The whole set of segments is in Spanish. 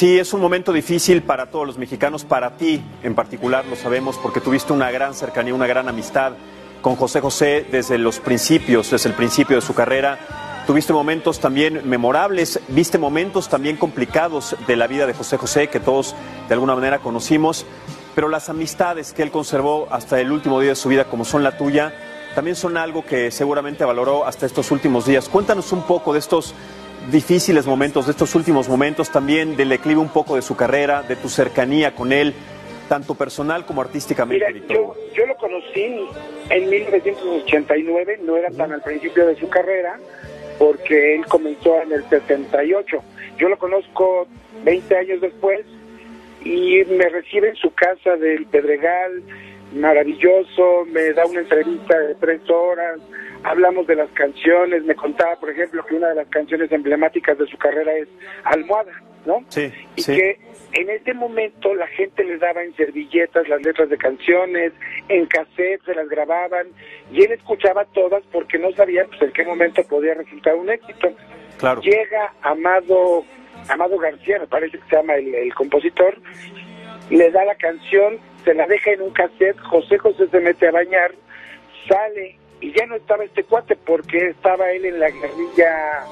Sí, es un momento difícil para todos los mexicanos, para ti en particular, lo sabemos, porque tuviste una gran cercanía, una gran amistad con José José desde los principios, desde el principio de su carrera. Tuviste momentos también memorables, viste momentos también complicados de la vida de José José que todos de alguna manera conocimos, pero las amistades que él conservó hasta el último día de su vida, como son la tuya, también son algo que seguramente valoró hasta estos últimos días. Cuéntanos un poco de estos difíciles momentos, de estos últimos momentos, también del declive un poco de su carrera, de tu cercanía con él, tanto personal como artísticamente. Mira, yo, yo lo conocí en 1989, no era tan al principio de su carrera, porque él comenzó en el 78. Yo lo conozco 20 años después y me recibe en su casa del Pedregal, maravilloso, me da una entrevista de tres horas, hablamos de las canciones, me contaba, por ejemplo, que una de las canciones emblemáticas de su carrera es Almohada, ¿no? Sí, y sí. que en ese momento la gente le daba en servilletas las letras de canciones, en cassette se las grababan, y él escuchaba todas porque no sabía pues, en qué momento podía resultar un éxito. Claro. Llega Amado, Amado García, me parece que se llama el, el compositor, le da la canción, se la deja en un cassette, José José se mete a bañar, sale y ya no estaba este cuate porque estaba él en la guerrilla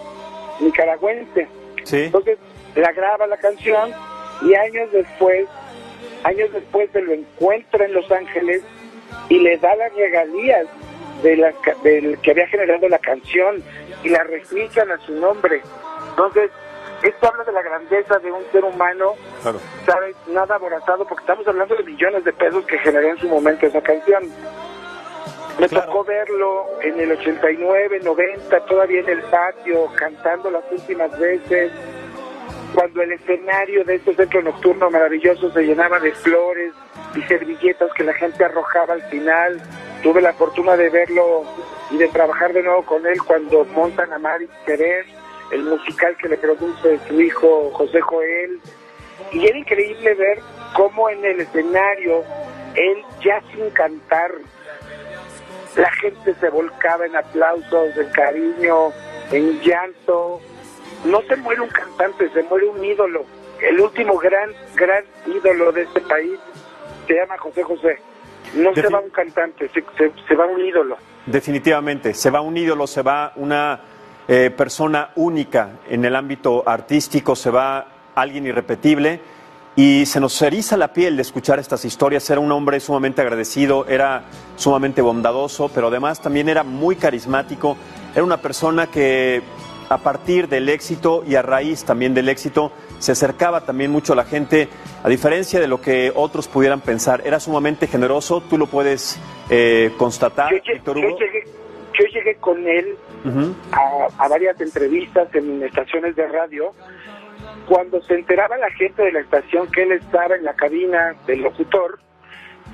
nicaragüense. Sí. Entonces la graba la canción y años después, años después se lo encuentra en Los Ángeles y le da las regalías de la, del que había generado la canción y la registran a su nombre. Entonces, esto habla de la grandeza de un ser humano, Claro. ¿sabes? Nada aborazado, porque estamos hablando de millones de pesos que generó en su momento esa canción. Me Claro. tocó verlo en el 89, 90, todavía en el patio, cantando las últimas veces, cuando el escenario de este centro nocturno maravilloso se llenaba de flores y servilletas que la gente arrojaba al final. Tuve la fortuna de verlo y de trabajar de nuevo con él cuando montan a Mari Querer, el musical que le produce su hijo José Joel. Y era increíble ver cómo en el escenario, él ya sin cantar, la gente se volcaba en aplausos, en cariño, en llanto. No se muere un cantante, se muere un ídolo. El último gran, gran ídolo de este país se llama José José. No se va un cantante, se, se- se va un ídolo. Definitivamente, se va un ídolo, se va una eh, persona única en el ámbito artístico, se va alguien irrepetible y se nos eriza la piel de escuchar estas historias. Era un hombre sumamente agradecido, era sumamente bondadoso, pero además también era muy carismático. Era una persona que a partir del éxito y a raíz también del éxito se acercaba también mucho a la gente, a diferencia de lo que otros pudieran pensar. Era sumamente generoso, tú lo puedes eh, constatar, Yo, Víctor yo Hugo. llegué, yo llegué con él a varias entrevistas en estaciones de radio. Cuando se enteraba la gente de la estación que él estaba en la cabina del locutor,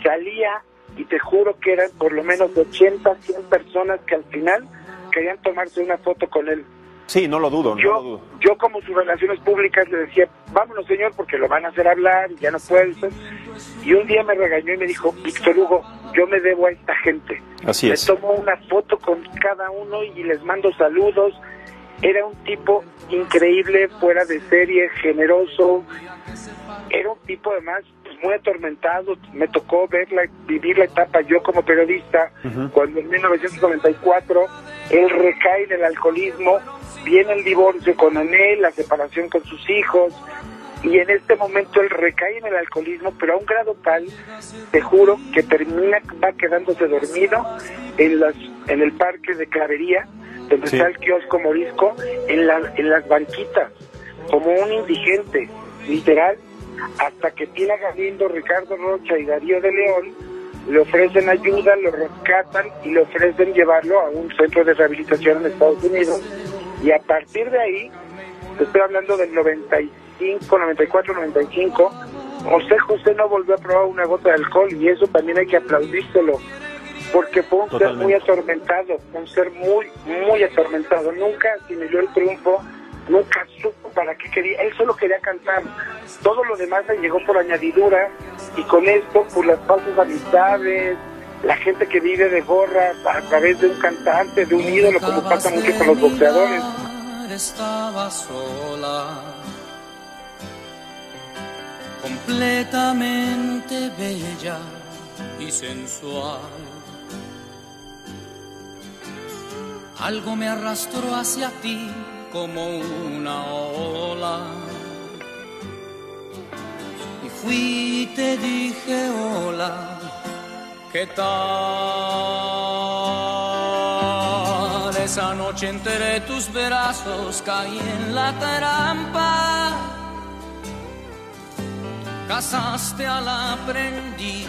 salía y te juro que eran por lo menos 80, 100 personas que al final querían tomarse una foto con él. Sí, no lo dudo, no lo Yo, dudo. yo como sus relaciones públicas le decía, vámonos señor, porque lo van a hacer hablar y ya no puede. Y un día me regañó y me dijo, Víctor Hugo, yo me debo a esta gente. Así Me es. tomo una foto con cada uno y les mando saludos. Era un tipo increíble, fuera de serie, generoso. Era un tipo además pues, muy atormentado. Me tocó verla, vivir la etapa yo como periodista, Ujú. cuando en 1994 él recae en el alcoholismo, viene el divorcio con Anel, la separación con sus hijos, y en este momento él recae en el alcoholismo, pero a un grado tal, te juro, que termina, va quedándose dormido en, las, en el parque de Clavería, donde Sí. está el kiosco morisco, en, la, en las banquitas, como un indigente, literal, hasta que Tina Galindo, Ricardo Rocha y Darío de León le ofrecen ayuda, lo rescatan y le ofrecen llevarlo a un centro de rehabilitación en Estados Unidos. Y a partir de ahí, estoy hablando del 95, 94, 95, José José no volvió a probar una gota de alcohol y eso también hay que aplaudírselo, porque fue un ser muy atormentado, un ser muy, muy atormentado. Nunca asimiló el triunfo, nunca supo para qué quería, él solo quería cantar. Todo lo demás le llegó por añadidura y con esto, por las falsas amistades, la gente que vive de gorras a través de un cantante, de un ídolo, como pasa mucho con los boxeadores. Estaba sola completamente bella y sensual. Algo me arrastró hacia ti como una ola. Y fui y te dije hola, ¿qué tal? Esa noche entre tus brazos caí en la trampa. Casaste al aprendiz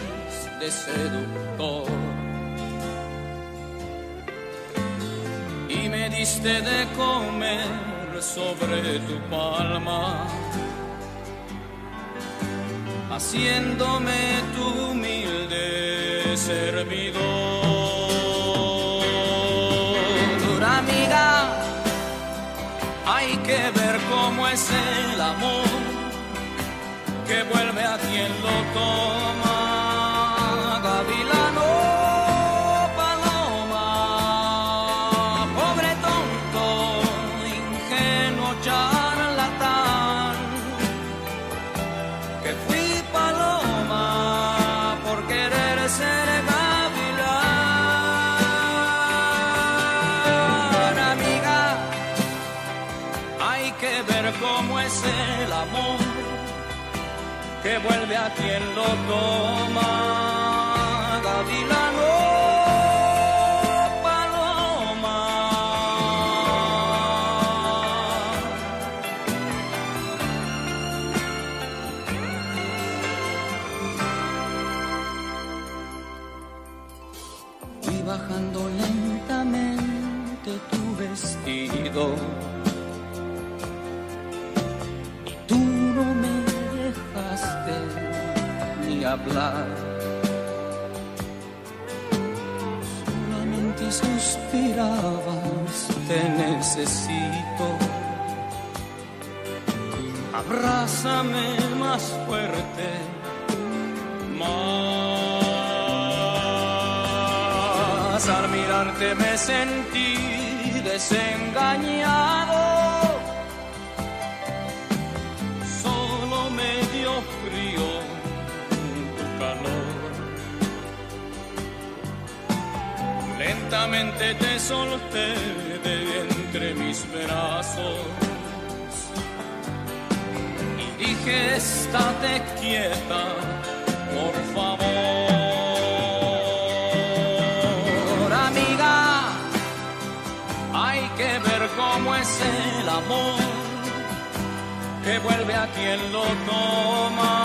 de seductor. Y me diste de comer sobre tu palma, haciéndome tu humilde servidor. Amiga, hay que ver cómo es el amor que vuelve a quien lo toma. Que vuelve a quien lo toma. Mirarte me sentí desengañado. solo me dio frío tu calor. Lentamente te solté de entre mis brazos y dije, estate quieta, cómo es el amor que vuelve a quien lo toma.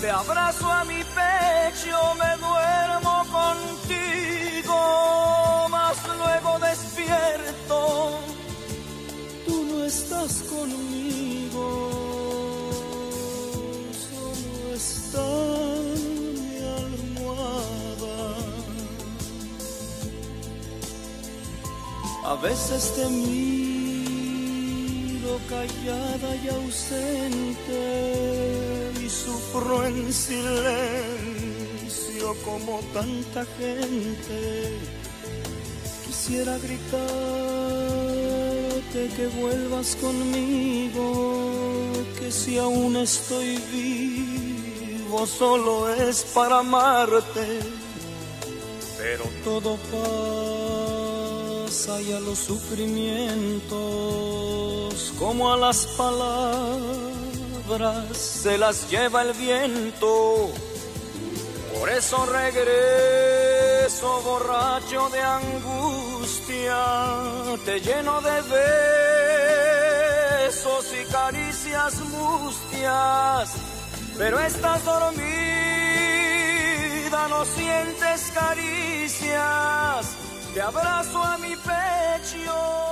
te abrazo a mi pecho, me duermo contigo, mas luego despierto, tú no estás conmigo, solo está mi almohada. A veces te miro callada y ausente sufro en silencio como tanta gente. Quisiera gritarte que vuelvas conmigo, que si aún estoy vivo solo es para amarte, pero todo pasa y a los sufrimientos como a las palabras se las lleva el viento. Por eso regreso borracho de angustia, te lleno de besos y caricias mustias, pero estás dormida, no sientes caricias, te abrazo a mi pecho,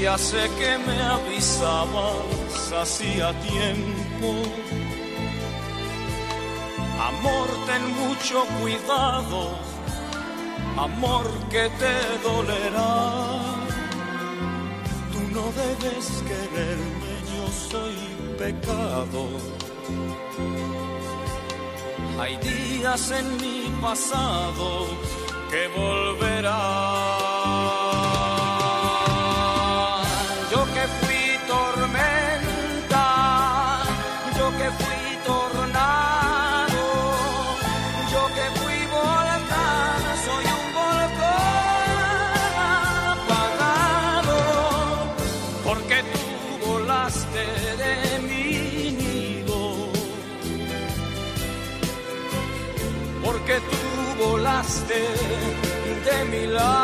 Ya sé que me avisabas hacía tiempo. Amor, ten mucho cuidado, amor que te dolerá. Tú no debes quererme, yo soy pecado. Hay días en mi pasado que volverán. De mi lado.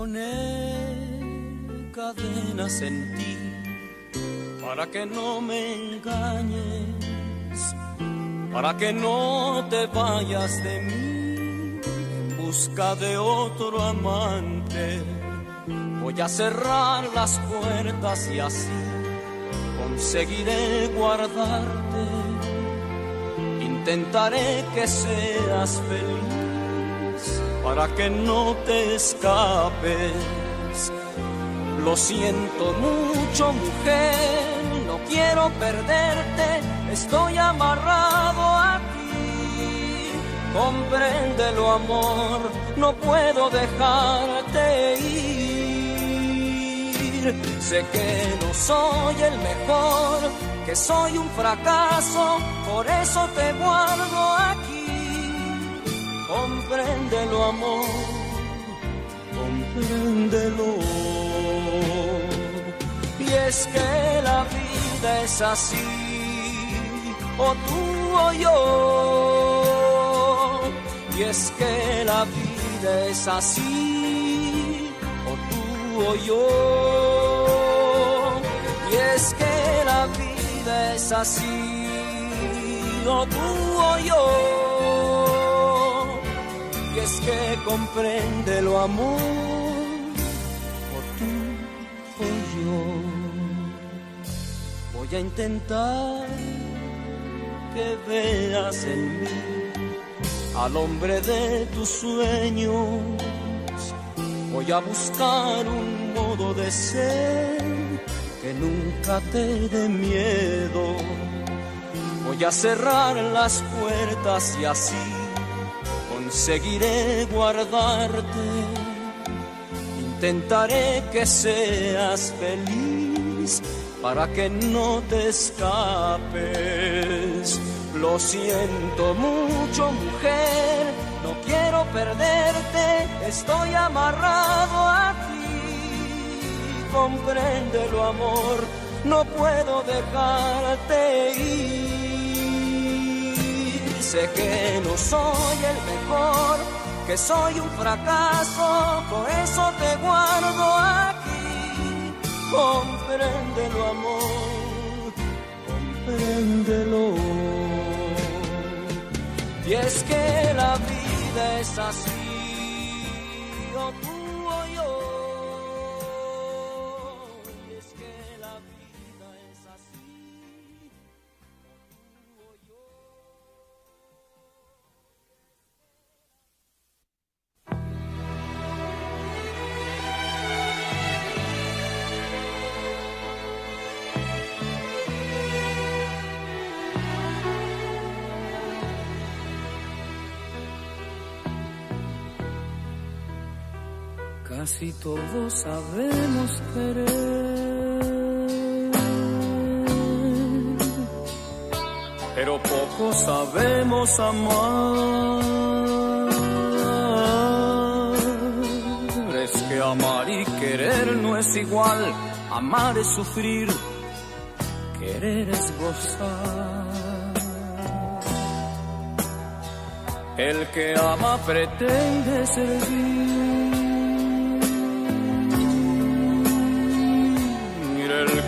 Poner cadenas en ti para que no me engañes, para que no te vayas de mí en busca de otro amante. Voy a cerrar las puertas y así conseguiré guardarte. Intentaré que seas feliz para que no te escapes. Lo siento mucho, mujer, no quiero perderte, estoy amarrado a ti. Compréndelo, amor, no puedo dejarte ir. Sé que no soy el mejor, que soy un fracaso, por eso te guardo aquí. Compréndelo, amor, compréndelo. Y es que la vida es así, o tú o yo. Y es que la vida es así, o tú o yo. Y es que la vida es así, o tú o yo. Y es que comprende lo amor, o tú o yo. Voy a intentar que veas en mí al hombre de tus sueños. Voy a buscar un modo de ser que nunca te dé miedo. Voy a cerrar las puertas y así conseguiré guardarte. Intentaré que seas feliz para que no te escapes. Lo siento mucho, mujer, no quiero perderte, estoy amarrado a ti. Compréndelo, amor, no puedo dejarte ir. Sé que no soy el mejor, que soy un fracaso, por eso te guardo aquí. Compréndelo, amor, compréndelo. Y es que la vida es así, Casi todos sabemos querer, pero poco sabemos amar. Es que amar y querer no es igual, amar es sufrir, querer es gozar. El que ama pretende servir.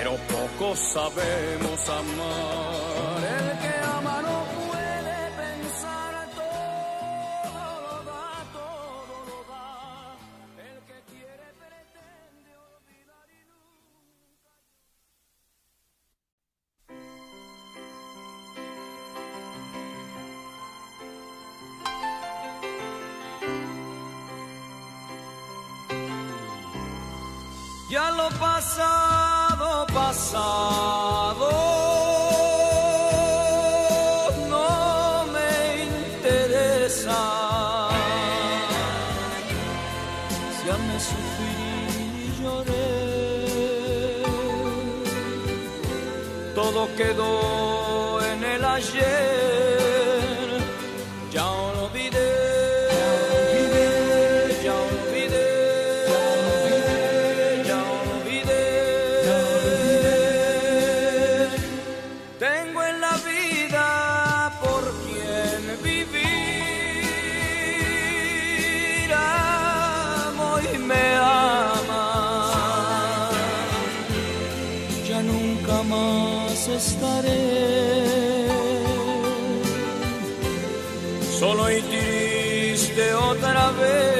pero poco sabemos amar. Quedó estaré. Solo y triste otra vez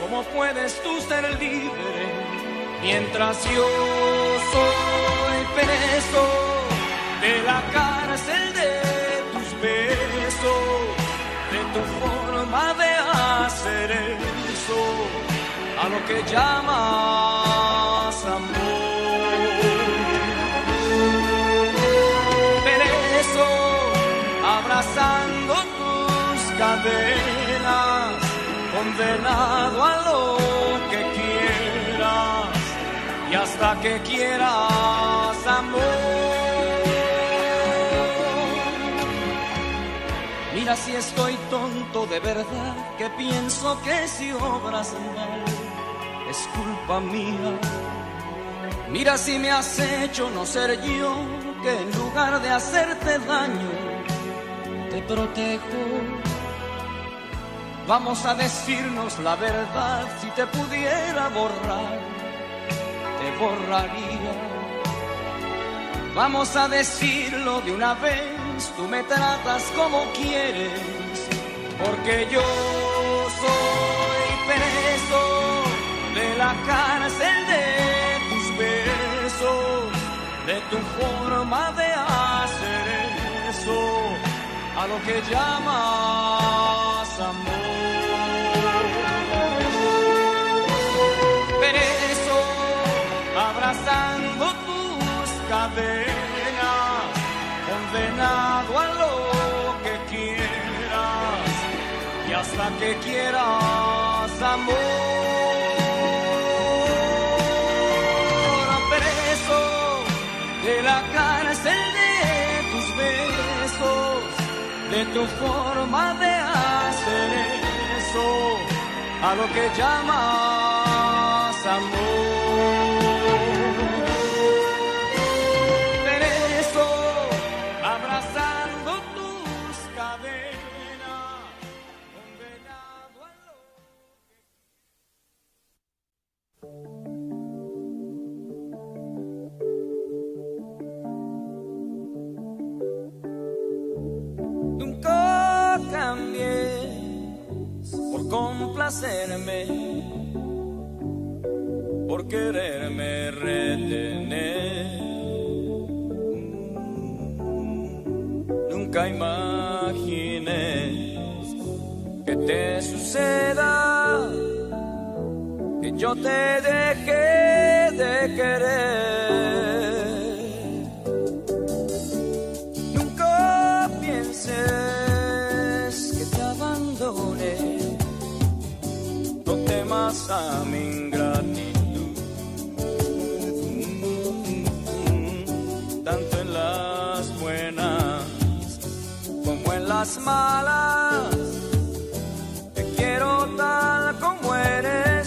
¿cómo puedes tú ser libre mientras yo soy preso de la cárcel de de tu forma de hacer eso, a lo que llamas amor. eso, abrazando tus cadenas, condenado a lo que quieras y hasta que quieras amor. Mira si estoy tonto de verdad, que pienso que si obras mal es culpa mía. Mira si me has hecho no ser yo, que en lugar de hacerte daño, te protejo. Vamos a decirnos la verdad, si te pudiera borrar, te borraría. Vamos a decirlo de una vez tú me tratas como quieres, porque yo soy preso de la cárcel de tus besos, de tu forma de hacer eso, a lo que llamas amor. Abrazando tus cadenas condenado a lo que quieras y hasta que quieras amor. Preso de la cárcel de tus besos, de tu forma de hacer eso, a lo que llamas amor. Complacerme, por quererme retener. Nunca imaginé que te suceda, que yo te dejé de querer. A mi ingratitud. Tanto en las buenas como en las malas, te quiero tal como eres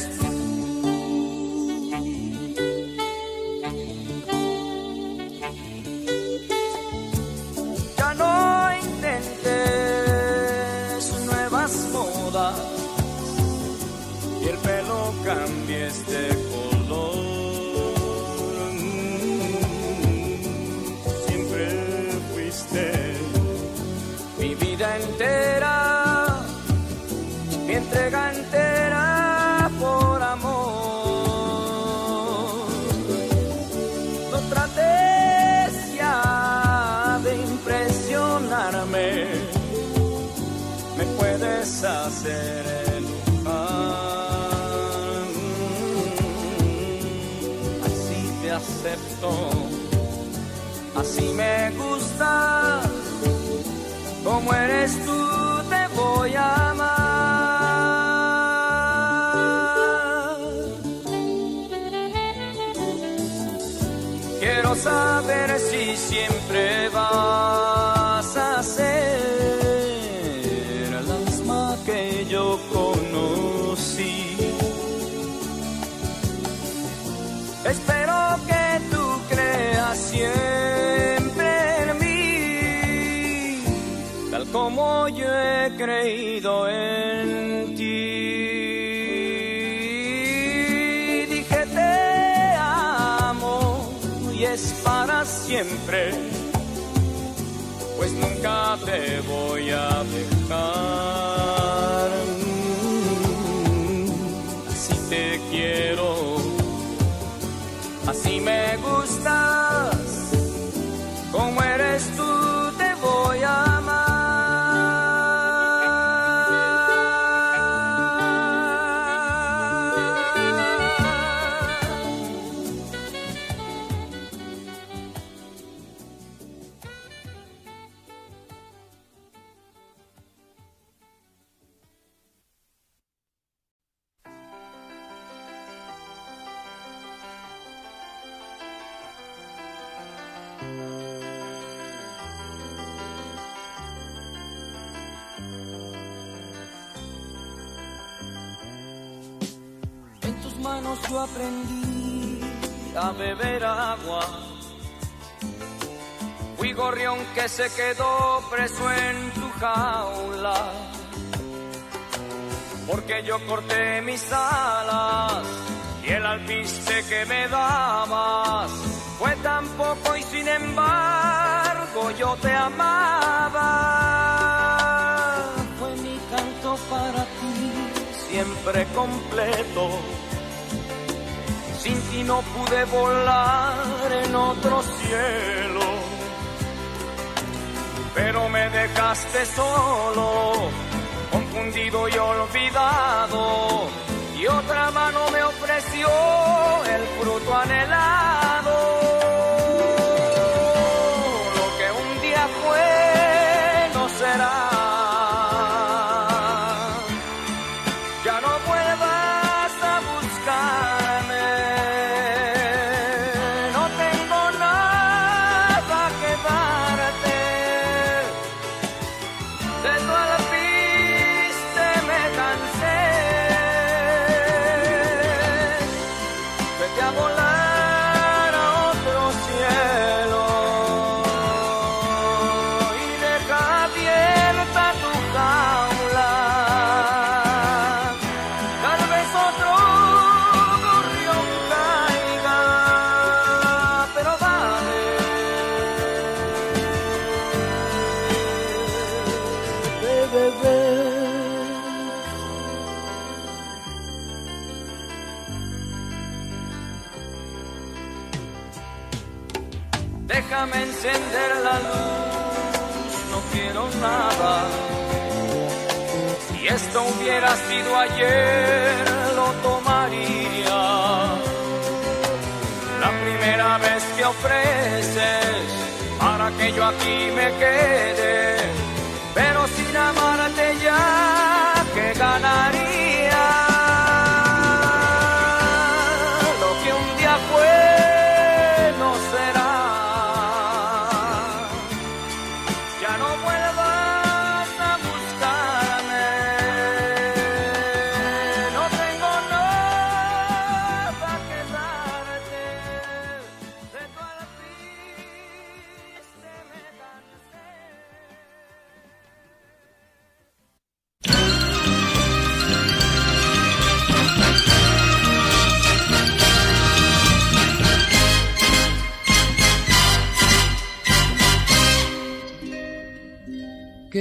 Así creído en ti. Dije te amo y es para siempre, pues nunca te voy a En tus manos yo aprendí a beber agua. Fui gorrión que se quedó preso en tu jaula. Porque yo corté mis alas y el alpiste que me dabas fue tan poco y sin embargo yo te amaba. Fue mi canto para ti siempre completo. Sin ti no pude volar en otro cielo, pero me dejaste solo, confundido y olvidado, y otra mano me ofreció el fruto anhelado. Sido ayer, lo tomaría. La primera vez que ofreces para que yo aquí me quede, pero sin amarte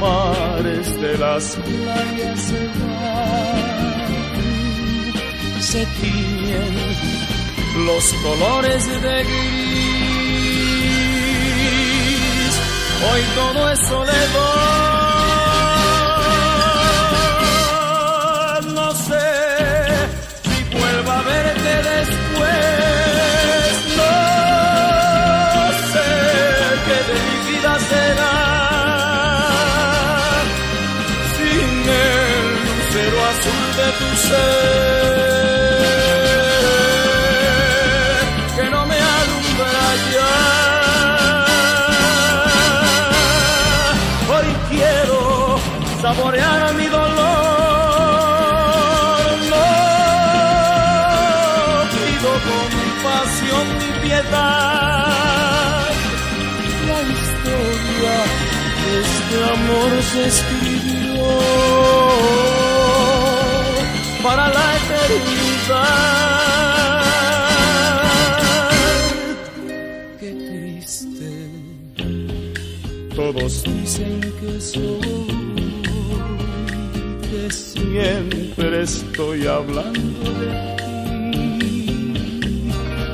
mares de las playas se van, se tiñen los colores de gris. Hoy todo es soledad. Compasión piedad. La historia de este amor se escribió para la eternidad. Qué triste. Todos dicen que soy, que siempre estoy hablando de.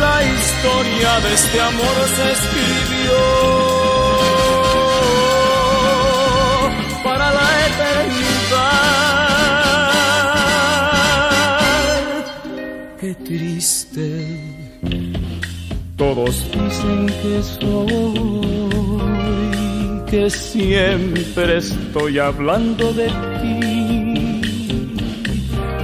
La historia de este amor se escribió para la eternidad. Qué triste todos dicen que soy, que siempre estoy hablando de ti.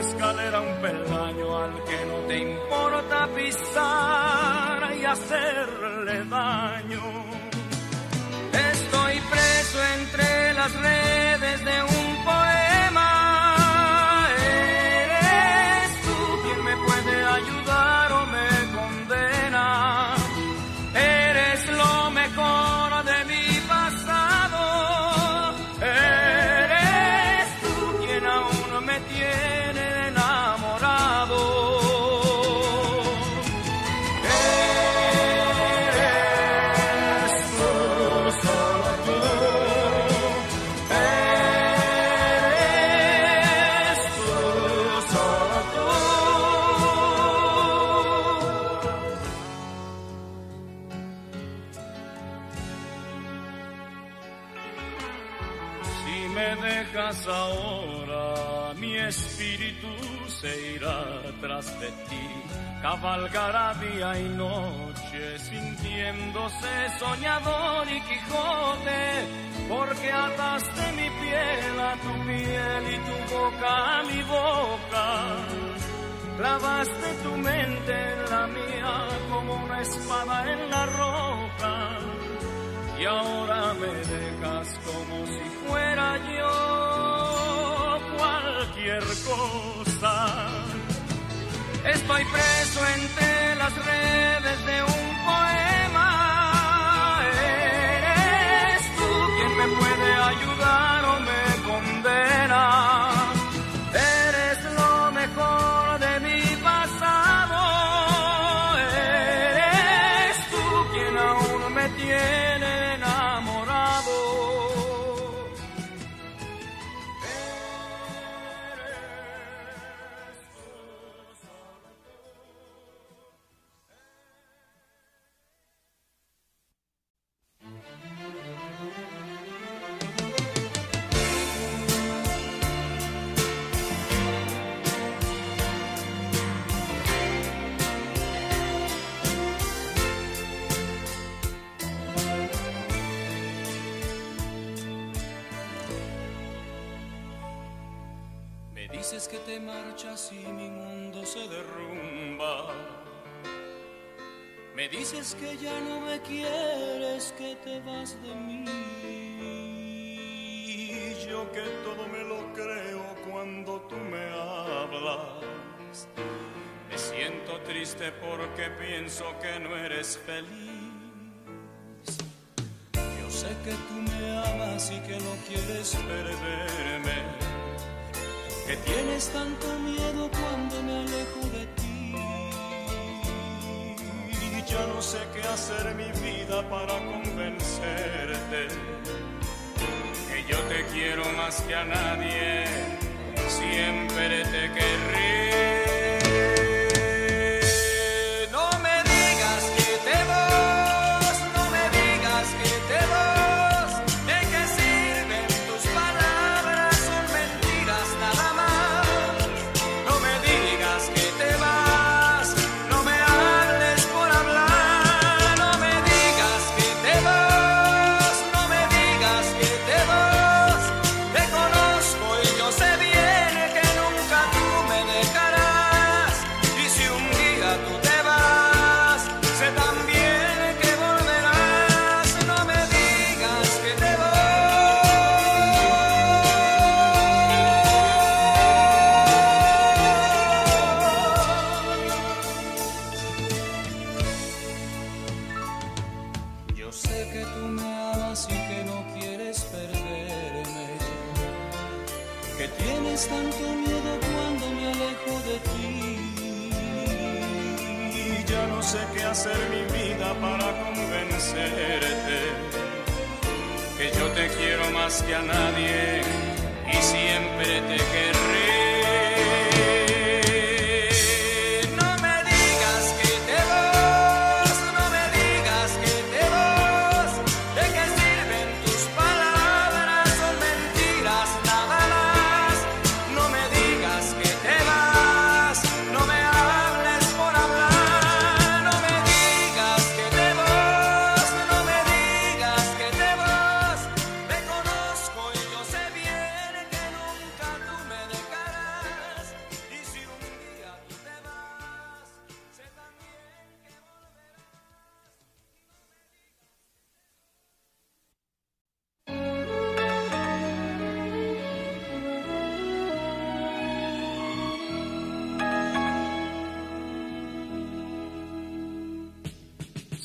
escalera un peldaño al que no te importa pisar y hacerle daño. Estoy preso entre las redes de un poema. De ti, cabalgará día y noche, sintiéndose soñador y Quijote, porque ataste mi piel a tu piel y tu boca a mi boca. Clavaste tu mente en la mía como una espada en la roca y ahora me dejas como si fuera yo cualquier cosa. Estoy preso entre las redes de un poema. Eres tú quien me puede ayudar o me condena. Dices que ya no me quieres, que te vas de mí. Yo que todo me lo creo cuando tú me hablas. Me siento triste porque pienso que no eres feliz. Yo sé que tú me amas y que no quieres perderme que tienes tanto miedo cuando me alejo de ti. Ya no sé qué hacer mi vida para convencerte. Que yo te quiero más que a nadie, siempre te querré.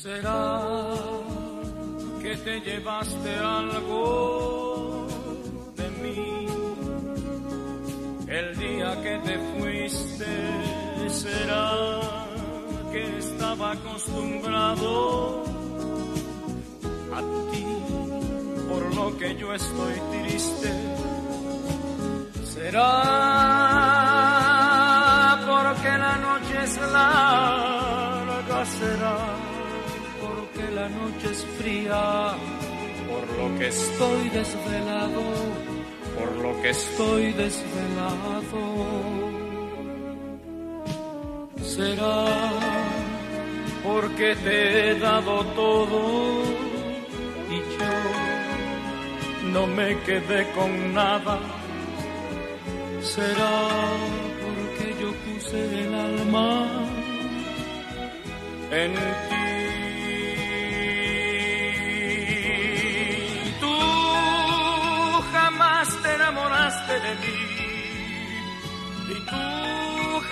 ¿Será que te llevaste algo de mí? El día que te fuiste, ¿será que estaba acostumbrado a ti? Por lo que yo estoy triste, ¿será porque la noche es larga? ¿Será la noche es fría? Por lo que estoy desvelado, por lo que estoy desvelado. Será porque te he dado todo y yo no me quedé con nada. Será porque yo puse el alma en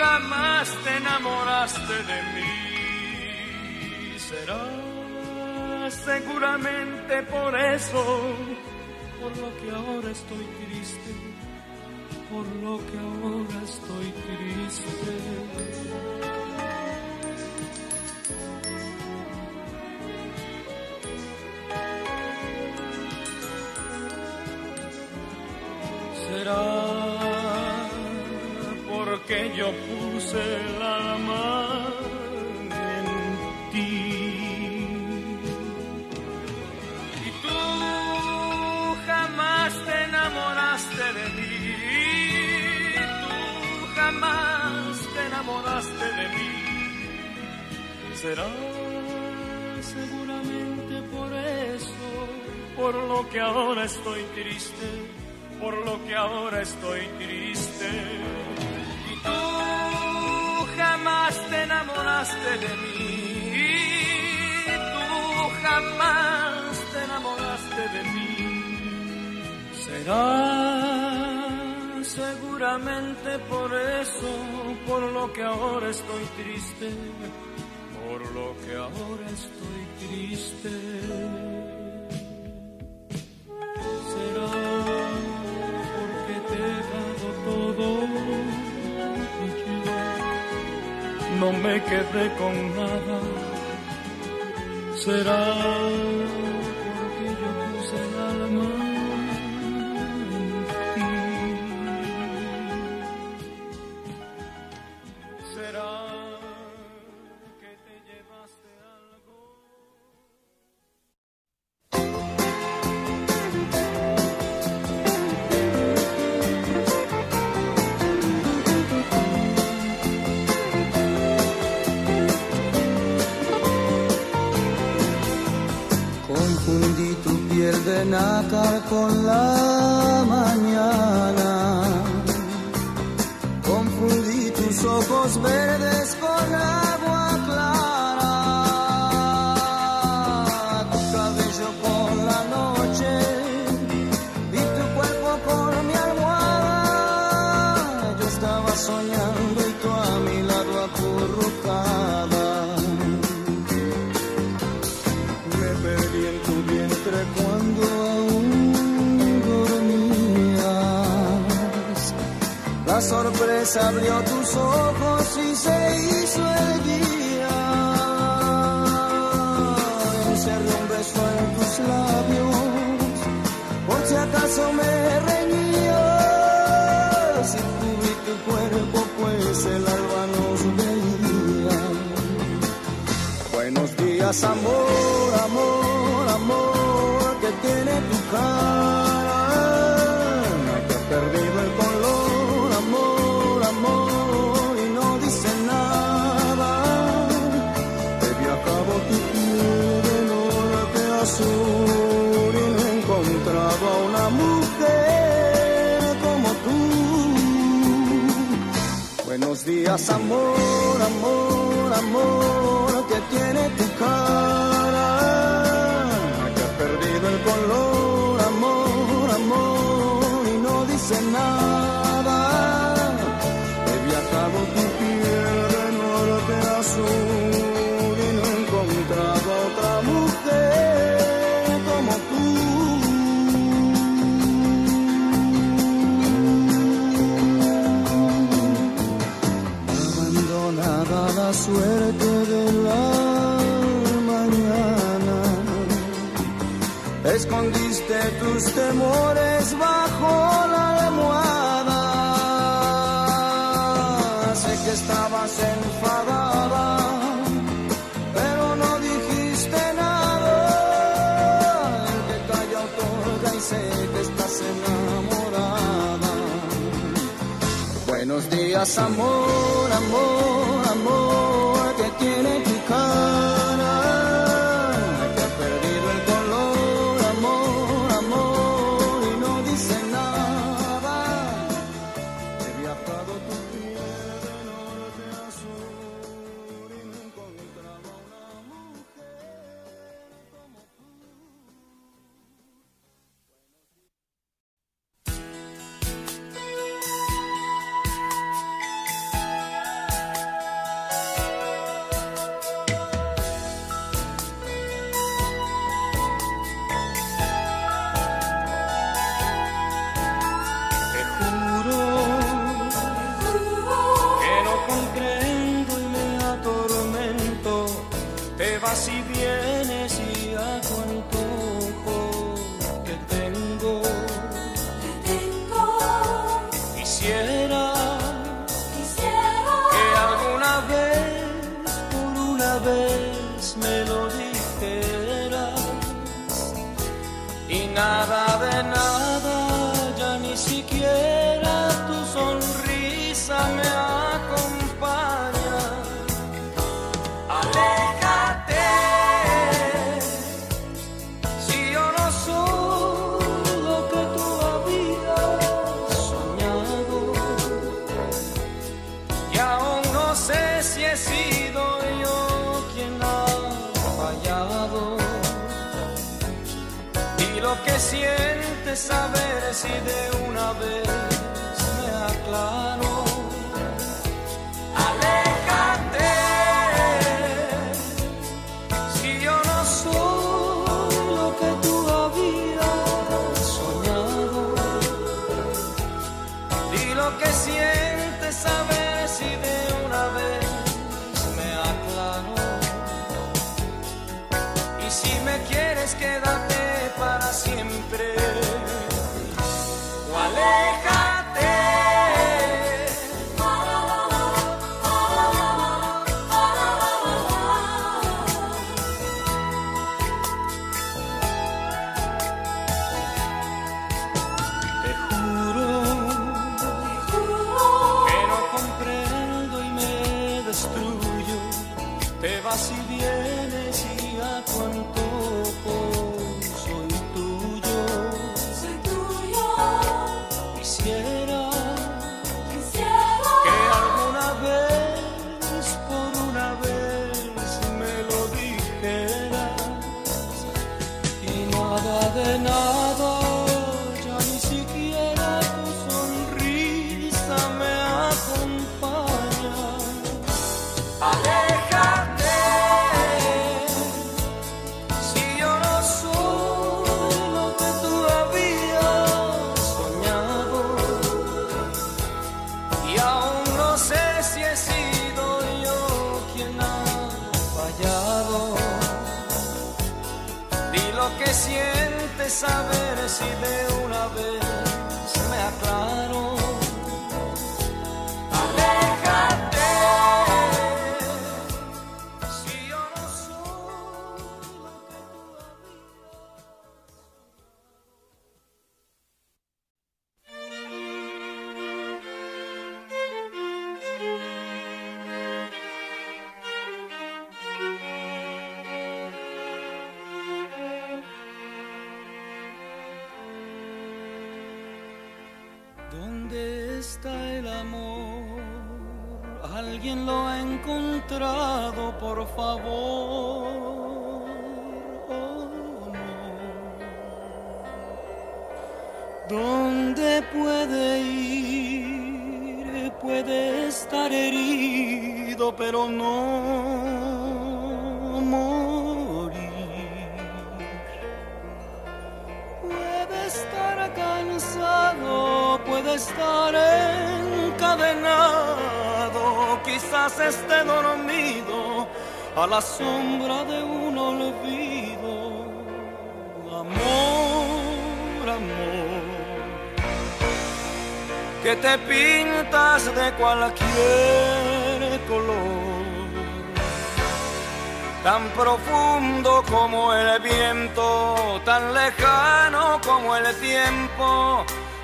jamás te enamoraste de mí. Será seguramente por eso, por lo que ahora estoy triste, por lo que ahora estoy triste. será yo puse el alma en ti. Y tú jamás te enamoraste de mí. Tú jamás te enamoraste de mí. Será seguramente por eso, por lo que ahora estoy triste por lo que ahora estoy triste. Te enamoraste de mí. Tú jamás te enamoraste de mí. Será seguramente por eso, por lo que ahora estoy triste. Por lo que ahora estoy triste. Será no me quedé con nada. Será nácar con la sorpresa abrió tus ojos y se hizo el día. Encerré un beso en tus labios, por si acaso me reñías. Y cubrí tu cuerpo, pues el alba nos veía. Buenos días, amor, amor, días, amor, amor, amor, que tiene tu cara, que ha perdido el color, amor, amor, y no dice nada. tus temores bajo la almohada. Sé que estabas enfadada, pero no dijiste nada. El que calla otorga y sé que estás enamorada. Buenos días, amor, amor.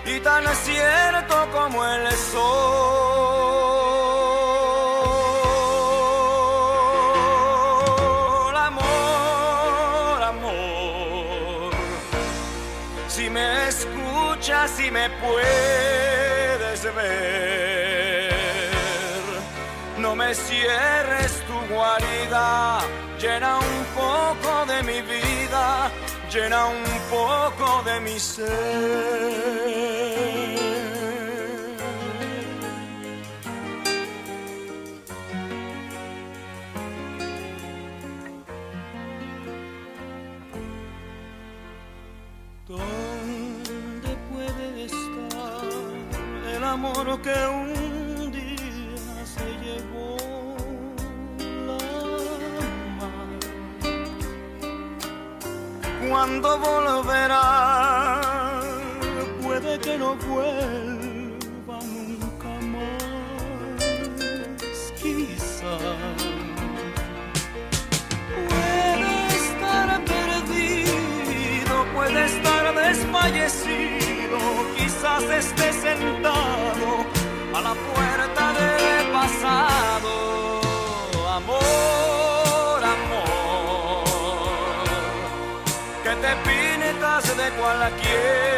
y tan es cierto como el sol. Amor, amor, si me escuchas y me puedes ver, no me cierres tu guarida, llena un llena un poco de mi ser. ¿Dónde puede estar el amor que un ¿Cuándo volverá? Puede que no vuelva nunca más, quizás. Puede estar perdido, puede estar desfallecido, quizás esté sentado a la puerta pintas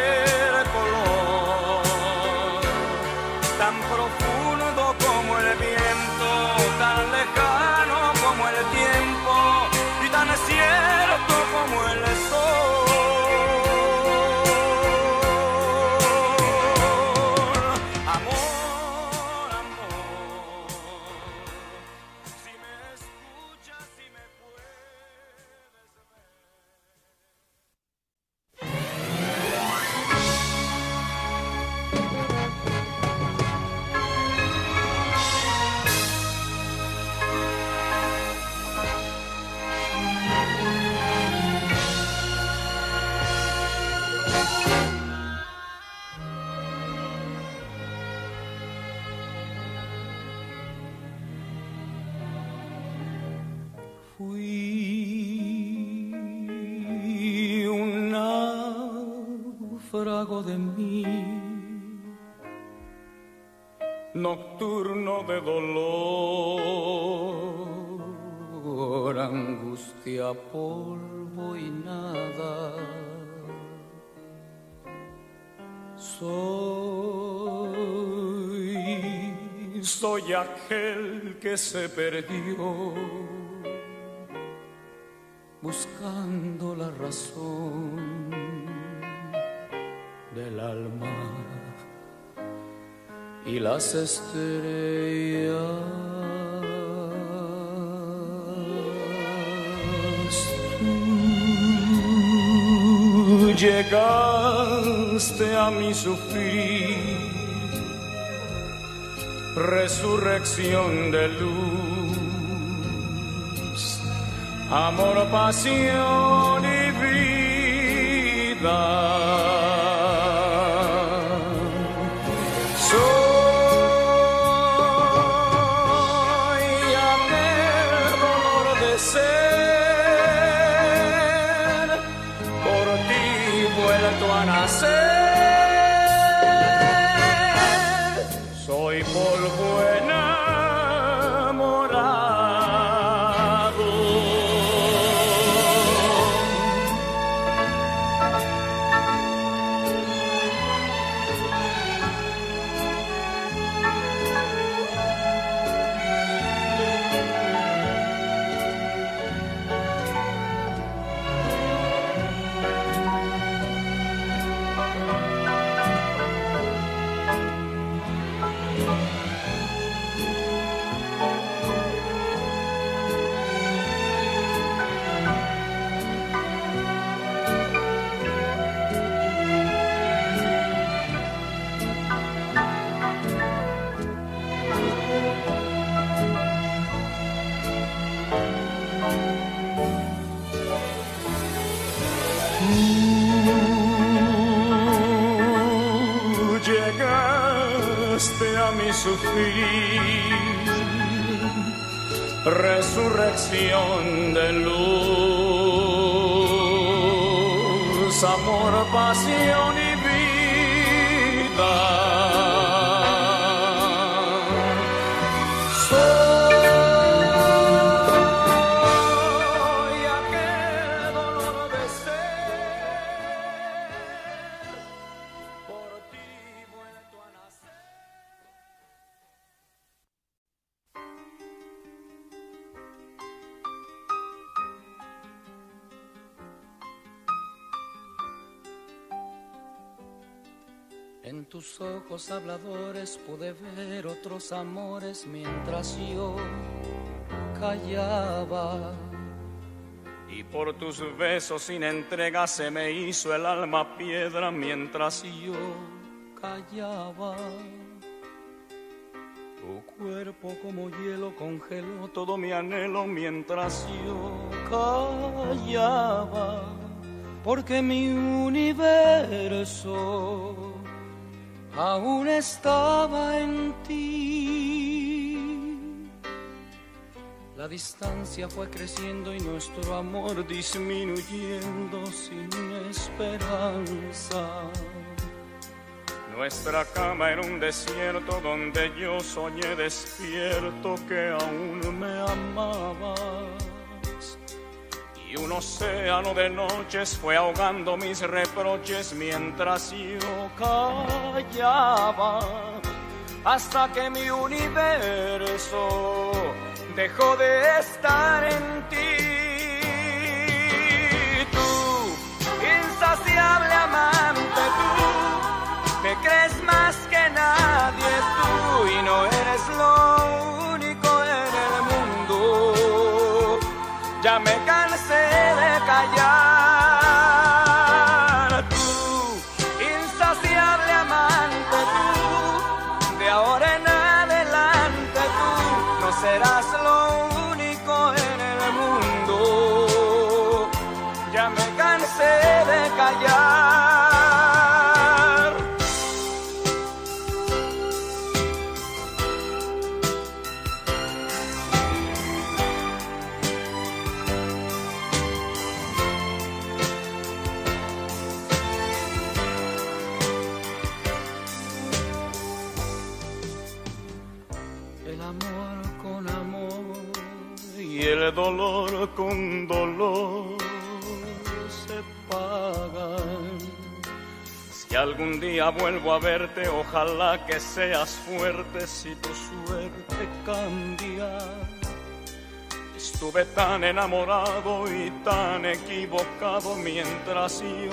nocturno de dolor, angustia, polvo y nada. Soy, soy aquel que se perdió buscando la razón del alma y las estrellas. Tú llegaste a mi sufrir, resurrección de luz amor, pasión y vida. Resurrección de luz, amor, pasión y ojos habladores pude ver otros amores mientras yo callaba. Y por tus besos sin entrega se me hizo el alma piedra mientras yo callaba. Tu cuerpo como hielo congeló todo mi anhelo mientras yo callaba. Porque mi universo aún estaba en ti. La distancia fue creciendo y nuestro amor disminuyendo sin esperanza. Nuestra cama era un desierto donde yo soñé despierto que aún me amabas. Y un océano de noches fue ahogando mis reproches mientras yo callaba. Hasta que mi universo dejó de estar en ti. Tú, insaciable amante, tú, me crees más que nadie tú y no eres lo único en el mundo. Ya me serás lo único en el mundo. Ya me cansé de callar. Algún día vuelvo a verte, ojalá que seas fuerte si tu suerte cambia. Estuve tan enamorado y tan equivocado mientras yo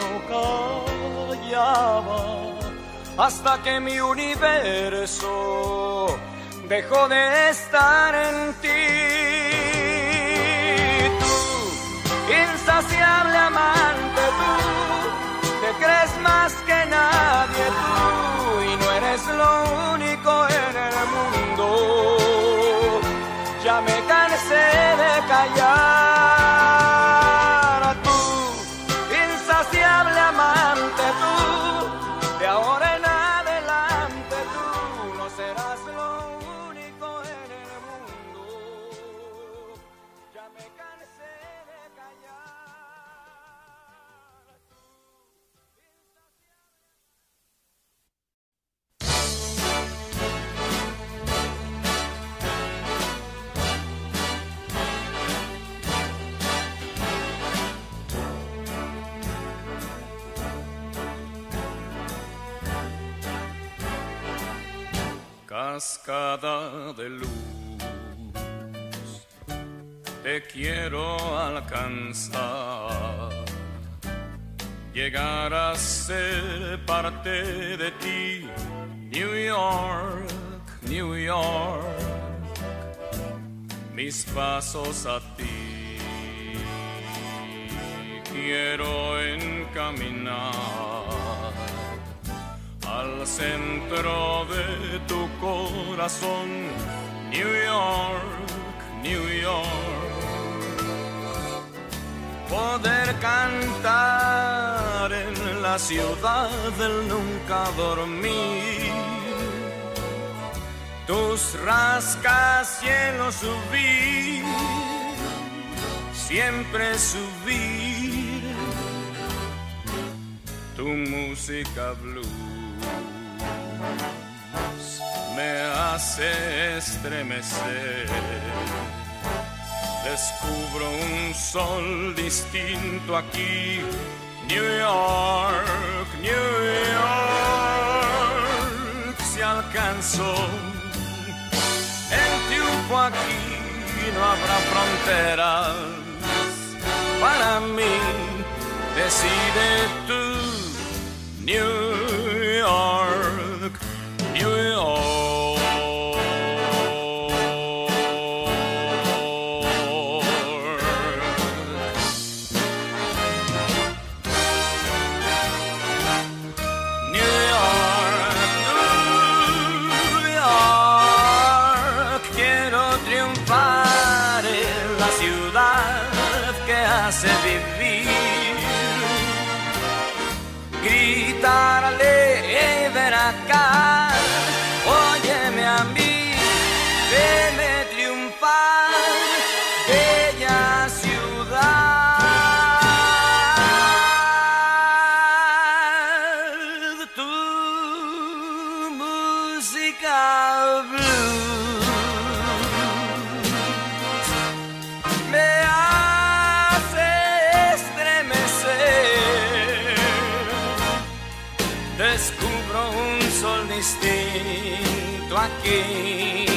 callaba hasta que mi universo dejó de estar en ti. Tú, insaciable amante, tú, te crees más que nadie tú y no eres lo único en el mundo. Ya me cansé de callar. Cascada de luz, te quiero alcanzar, llegar a ser parte de ti, New York, New York, mis pasos a ti. Quiero encaminar centro de tu corazón, New York, New York. Poder cantar en la ciudad del nunca dormir. Tus rascacielos subir, siempre subir. Tu música blues me hace estremecer. Descubro un sol distinto aquí, New York, New York. Se alcanzó en triunfo aquí, no habrá fronteras. Para mí, decide tú, New York. Aquí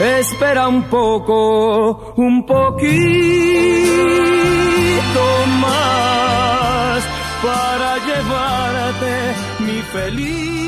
Espera un poco, un poquito más para llevarte mi felicidad.